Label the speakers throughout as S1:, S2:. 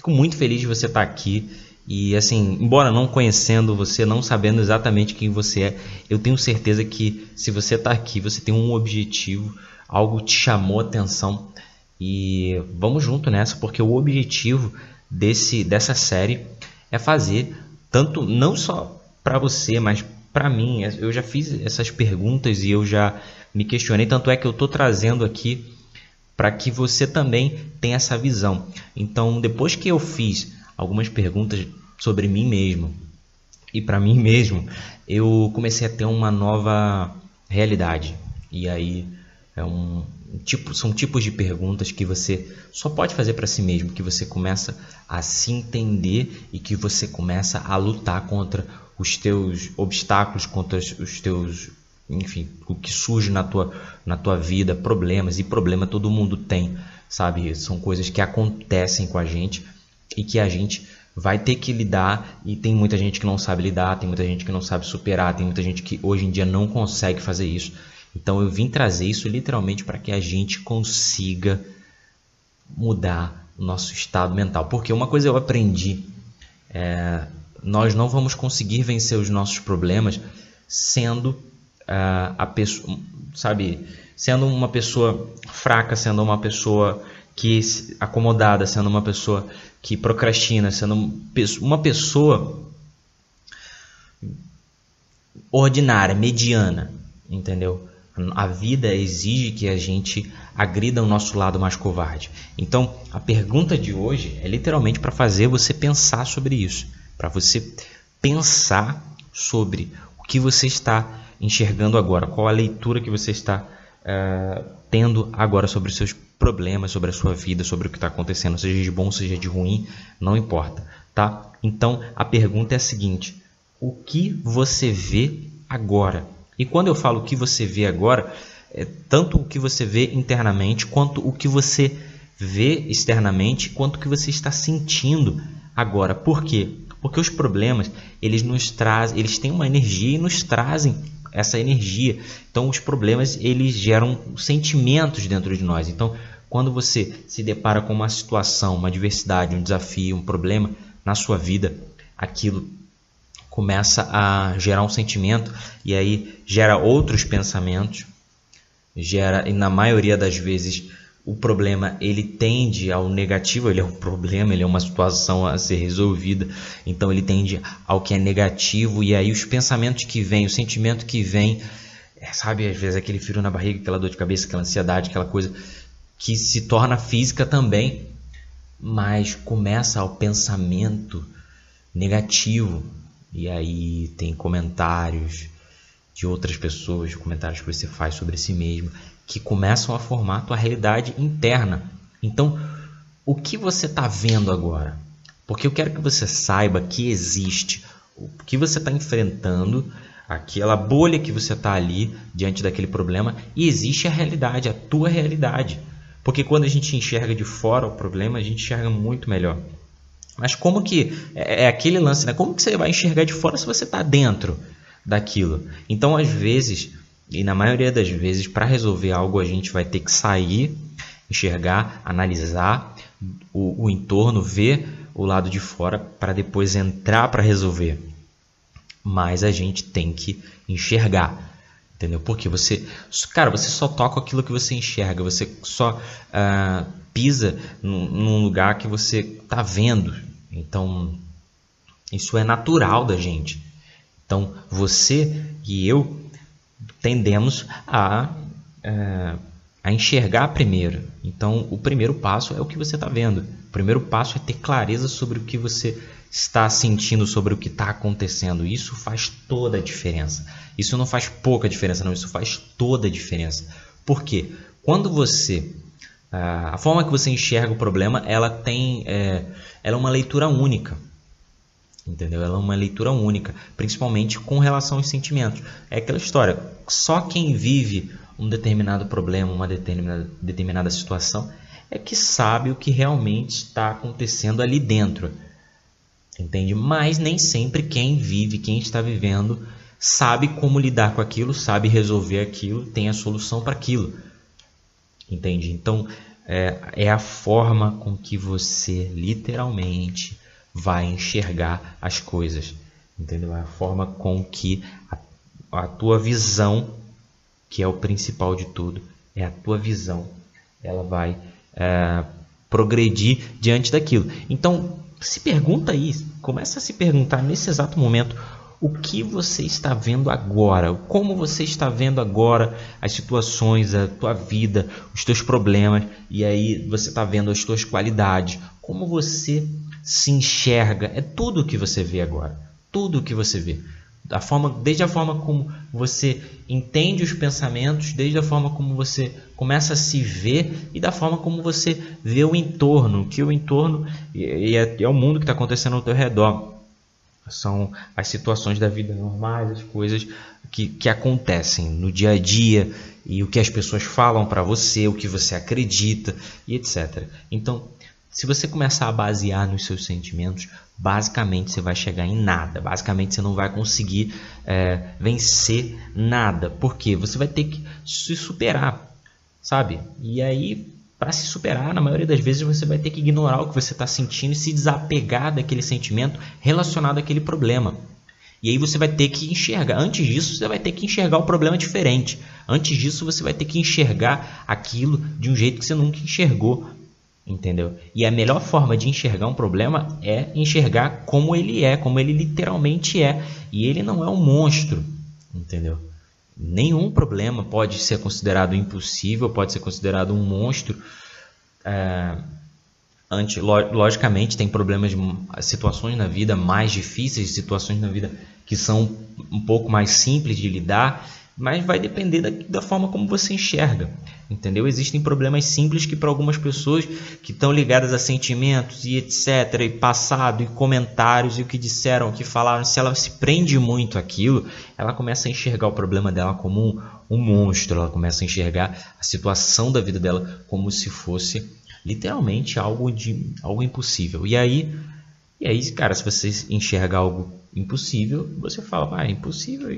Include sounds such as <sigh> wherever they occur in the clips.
S1: Fico muito feliz de você estar aqui. E assim, embora não conhecendo você, não sabendo exatamente quem você é, eu tenho certeza que se você está aqui, você tem um objetivo, algo te chamou a atenção. E vamos junto nessa, porque o objetivo desse dessa série é fazer tanto não só para você, mas para mim. Eu já fiz essas perguntas e eu já me questionei, tanto é que eu estou trazendo aqui para que você também tenha essa visão. Então, depois que eu fiz algumas perguntas sobre mim mesmo e para mim <laughs> mesmo, eu comecei a ter uma nova realidade. E aí é um tipo, são tipos de perguntas que você só pode fazer para si mesmo, que você começa a se entender e que você começa a lutar contra os teus obstáculos, contra os teus, enfim, o que surge na tua, na tua vida, problemas e problema todo mundo tem, sabe? São coisas que acontecem com a gente e que a gente vai ter que lidar e tem muita gente que não sabe lidar, tem muita gente que não sabe superar, tem muita gente que hoje em dia não consegue fazer isso. Então eu vim trazer isso literalmente para que a gente consiga mudar o nosso estado mental. Porque uma coisa eu aprendi, é, nós não vamos conseguir vencer os nossos problemas sendo uh, a pessoa, sabe, sendo uma pessoa fraca, sendo uma pessoa que acomodada, sendo uma pessoa que procrastina, sendo uma pessoa ordinária, mediana, entendeu? A vida exige que a gente agrida o nosso lado mais covarde. Então, a pergunta de hoje é literalmente para fazer você pensar sobre isso, para você pensar sobre o que você está enxergando agora, qual a leitura que você está uh, tendo agora sobre os seus problemas, sobre a sua vida, sobre o que está acontecendo, seja de bom, seja de ruim, não importa, tá? Então, a pergunta é a seguinte: o que você vê agora? E quando eu falo o que você vê agora, é tanto o que você vê internamente, quanto o que você vê externamente, quanto o que você está sentindo agora. Por quê? Porque os problemas, eles nos trazem, eles têm uma energia e nos trazem essa energia. Então os problemas, eles geram sentimentos dentro de nós. Então, quando você se depara com uma situação, uma adversidade, um desafio, um problema na sua vida, aquilo começa a gerar um sentimento e aí gera outros pensamentos, gera e na maioria das vezes o problema ele tende ao negativo, ele é um problema, ele é uma situação a ser resolvida, então ele tende ao que é negativo e aí os pensamentos que vêm, o sentimento que vem, é, sabe, às vezes aquele frio na barriga, aquela dor de cabeça, aquela ansiedade, aquela coisa que se torna física também, mas começa ao pensamento negativo, e aí tem comentários de outras pessoas, comentários que você faz sobre si mesmo, que começam a formar a tua realidade interna. Então, o que você está vendo agora? Porque eu quero que você saiba que existe o que você está enfrentando, aquela bolha que você está ali diante daquele problema, e existe a realidade, a tua realidade. Porque quando a gente enxerga de fora o problema, a gente enxerga muito melhor. Mas como que é, é aquele lance, né? Como que você vai enxergar de fora se você está dentro daquilo? Então, às vezes, e na maioria das vezes, para resolver algo, a gente vai ter que sair, enxergar, analisar o, o entorno, ver o lado de fora para depois entrar para resolver. Mas a gente tem que enxergar. Entendeu? Porque você, cara, você só toca aquilo que você enxerga, você só uh, pisa num, num lugar que você está vendo, então, isso é natural da gente. Então, você e eu tendemos a, é, a enxergar primeiro. Então, o primeiro passo é o que você está vendo. O primeiro passo é ter clareza sobre o que você está sentindo, sobre o que está acontecendo. Isso faz toda a diferença. Isso não faz pouca diferença, não. Isso faz toda a diferença. Por quê? Quando você a forma que você enxerga o problema, ela tem, é, ela é uma leitura única, entendeu? Ela é uma leitura única, principalmente com relação aos sentimentos. É aquela história, só quem vive um determinado problema, uma determinada, determinada situação, é que sabe o que realmente está acontecendo ali dentro, entende? Mas nem sempre quem vive, quem está vivendo, sabe como lidar com aquilo, sabe resolver aquilo, tem a solução para aquilo entende? Então, é, é a forma com que você literalmente vai enxergar as coisas, entendeu? É a forma com que a, a tua visão, que é o principal de tudo, é a tua visão, ela vai é, progredir diante daquilo. Então, se pergunta aí, começa a se perguntar nesse exato momento o que você está vendo agora, como você está vendo agora as situações, a tua vida, os teus problemas, e aí você está vendo as tuas qualidades, como você se enxerga, é tudo o que você vê agora, tudo o que você vê. Forma, desde a forma como você entende os pensamentos, desde a forma como você começa a se ver e da forma como você vê o entorno, que o entorno e é, é o mundo que está acontecendo ao teu redor são as situações da vida normais, as coisas que, que acontecem no dia a dia e o que as pessoas falam para você, o que você acredita e etc. Então, se você começar a basear nos seus sentimentos, basicamente você vai chegar em nada. Basicamente você não vai conseguir é, vencer nada. porque Você vai ter que se superar, sabe? E aí para se superar, na maioria das vezes você vai ter que ignorar o que você está sentindo e se desapegar daquele sentimento relacionado àquele problema. E aí você vai ter que enxergar. Antes disso, você vai ter que enxergar o problema diferente. Antes disso, você vai ter que enxergar aquilo de um jeito que você nunca enxergou. Entendeu? E a melhor forma de enxergar um problema é enxergar como ele é, como ele literalmente é. E ele não é um monstro. Entendeu? nenhum problema pode ser considerado impossível, pode ser considerado um monstro. É, anti, logicamente, tem problemas, situações na vida mais difíceis, situações na vida que são um pouco mais simples de lidar, mas vai depender da, da forma como você enxerga. Entendeu? Existem problemas simples que para algumas pessoas que estão ligadas a sentimentos e etc, e passado e comentários e o que disseram, o que falaram, se ela se prende muito àquilo, ela começa a enxergar o problema dela como um, um monstro, ela começa a enxergar a situação da vida dela como se fosse literalmente algo de algo impossível. E aí, e aí, cara, se você enxerga algo impossível, você fala, ah, é impossível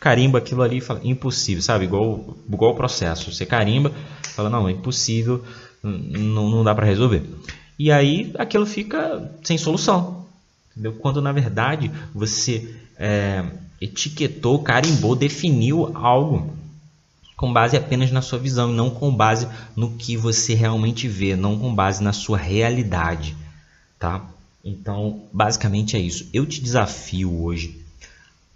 S1: carimba aquilo ali e fala impossível, sabe? Igual, igual o processo. Você carimba, fala não, é impossível, não, não dá para resolver. E aí aquilo fica sem solução. Entendeu? Quando na verdade você é, etiquetou, carimbou, definiu algo com base apenas na sua visão, não com base no que você realmente vê, não com base na sua realidade, tá? Então, basicamente é isso. Eu te desafio hoje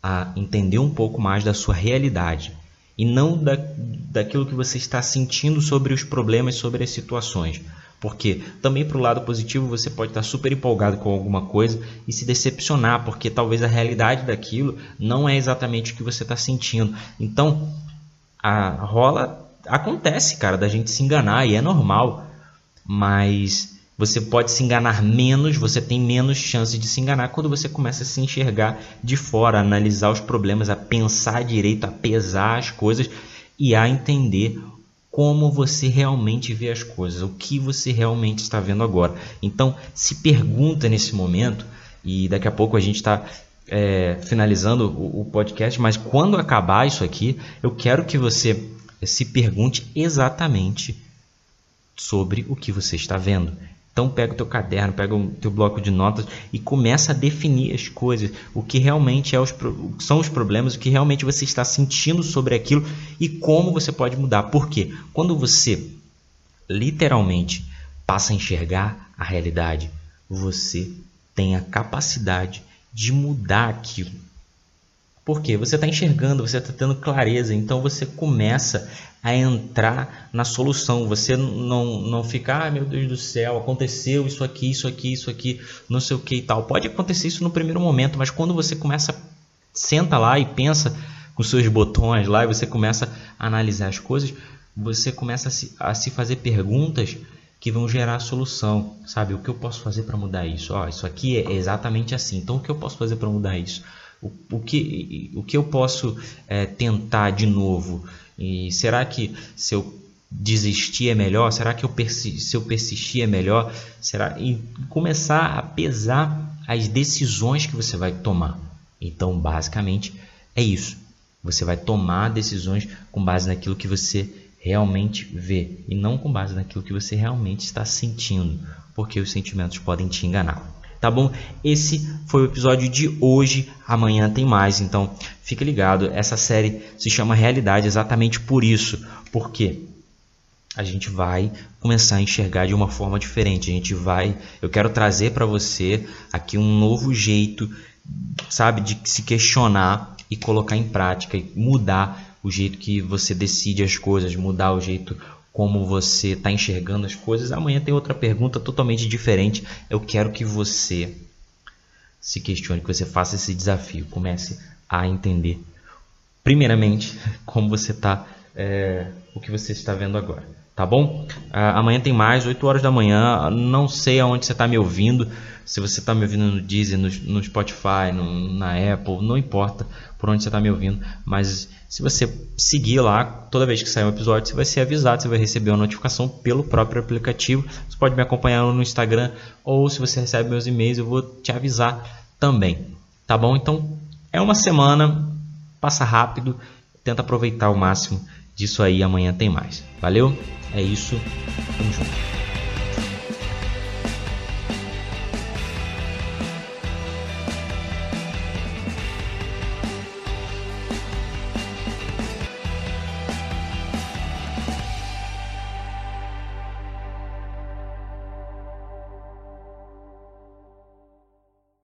S1: a entender um pouco mais da sua realidade e não da, daquilo que você está sentindo sobre os problemas, sobre as situações. Porque também para o lado positivo você pode estar super empolgado com alguma coisa e se decepcionar, porque talvez a realidade daquilo não é exatamente o que você está sentindo. Então, a rola acontece, cara, da gente se enganar e é normal. Mas você pode se enganar menos, você tem menos chance de se enganar quando você começa a se enxergar de fora, a analisar os problemas, a pensar direito, a pesar as coisas e a entender como você realmente vê as coisas, o que você realmente está vendo agora. Então, se pergunta nesse momento, e daqui a pouco a gente está é, finalizando o, o podcast, mas quando acabar isso aqui, eu quero que você se pergunte exatamente sobre o que você está vendo. Então pega o teu caderno, pega o teu bloco de notas e começa a definir as coisas, o que realmente é os, são os problemas, o que realmente você está sentindo sobre aquilo e como você pode mudar. Por quê? Quando você literalmente passa a enxergar a realidade, você tem a capacidade de mudar aquilo. Porque você está enxergando, você está tendo clareza, então você começa a entrar na solução. Você não, não fica, ah, meu Deus do céu, aconteceu isso aqui, isso aqui, isso aqui, não sei o que e tal. Pode acontecer isso no primeiro momento, mas quando você começa, senta lá e pensa com seus botões lá e você começa a analisar as coisas, você começa a se, a se fazer perguntas que vão gerar a solução, sabe? O que eu posso fazer para mudar isso? Ó, isso aqui é exatamente assim. Então, o que eu posso fazer para mudar isso? O, o, que, o que eu posso é, tentar de novo? E será que se eu desistir é melhor? Será que eu se eu persistir é melhor? Será e começar a pesar as decisões que você vai tomar. Então, basicamente é isso. Você vai tomar decisões com base naquilo que você realmente vê e não com base naquilo que você realmente está sentindo, porque os sentimentos podem te enganar. Tá bom? Esse foi o episódio de hoje. Amanhã tem mais, então fique ligado. Essa série se chama Realidade exatamente por isso, porque a gente vai começar a enxergar de uma forma diferente. A gente vai, eu quero trazer para você aqui um novo jeito, sabe, de se questionar e colocar em prática e mudar o jeito que você decide as coisas, mudar o jeito como você está enxergando as coisas. Amanhã tem outra pergunta totalmente diferente. Eu quero que você se questione, que você faça esse desafio, comece a entender, primeiramente, <laughs> como você está, é, o que você está vendo agora. Tá bom? Uh, amanhã tem mais, 8 horas da manhã. Não sei aonde você está me ouvindo. Se você está me ouvindo no Deezer, no, no Spotify, no, na Apple, não importa por onde você está me ouvindo. Mas se você seguir lá, toda vez que sair um episódio, você vai ser avisado, você vai receber uma notificação pelo próprio aplicativo. Você pode me acompanhar no Instagram ou se você recebe meus e-mails, eu vou te avisar também. Tá bom? Então é uma semana, passa rápido, tenta aproveitar o máximo disso aí. Amanhã tem mais. Valeu? É isso. Tamo junto.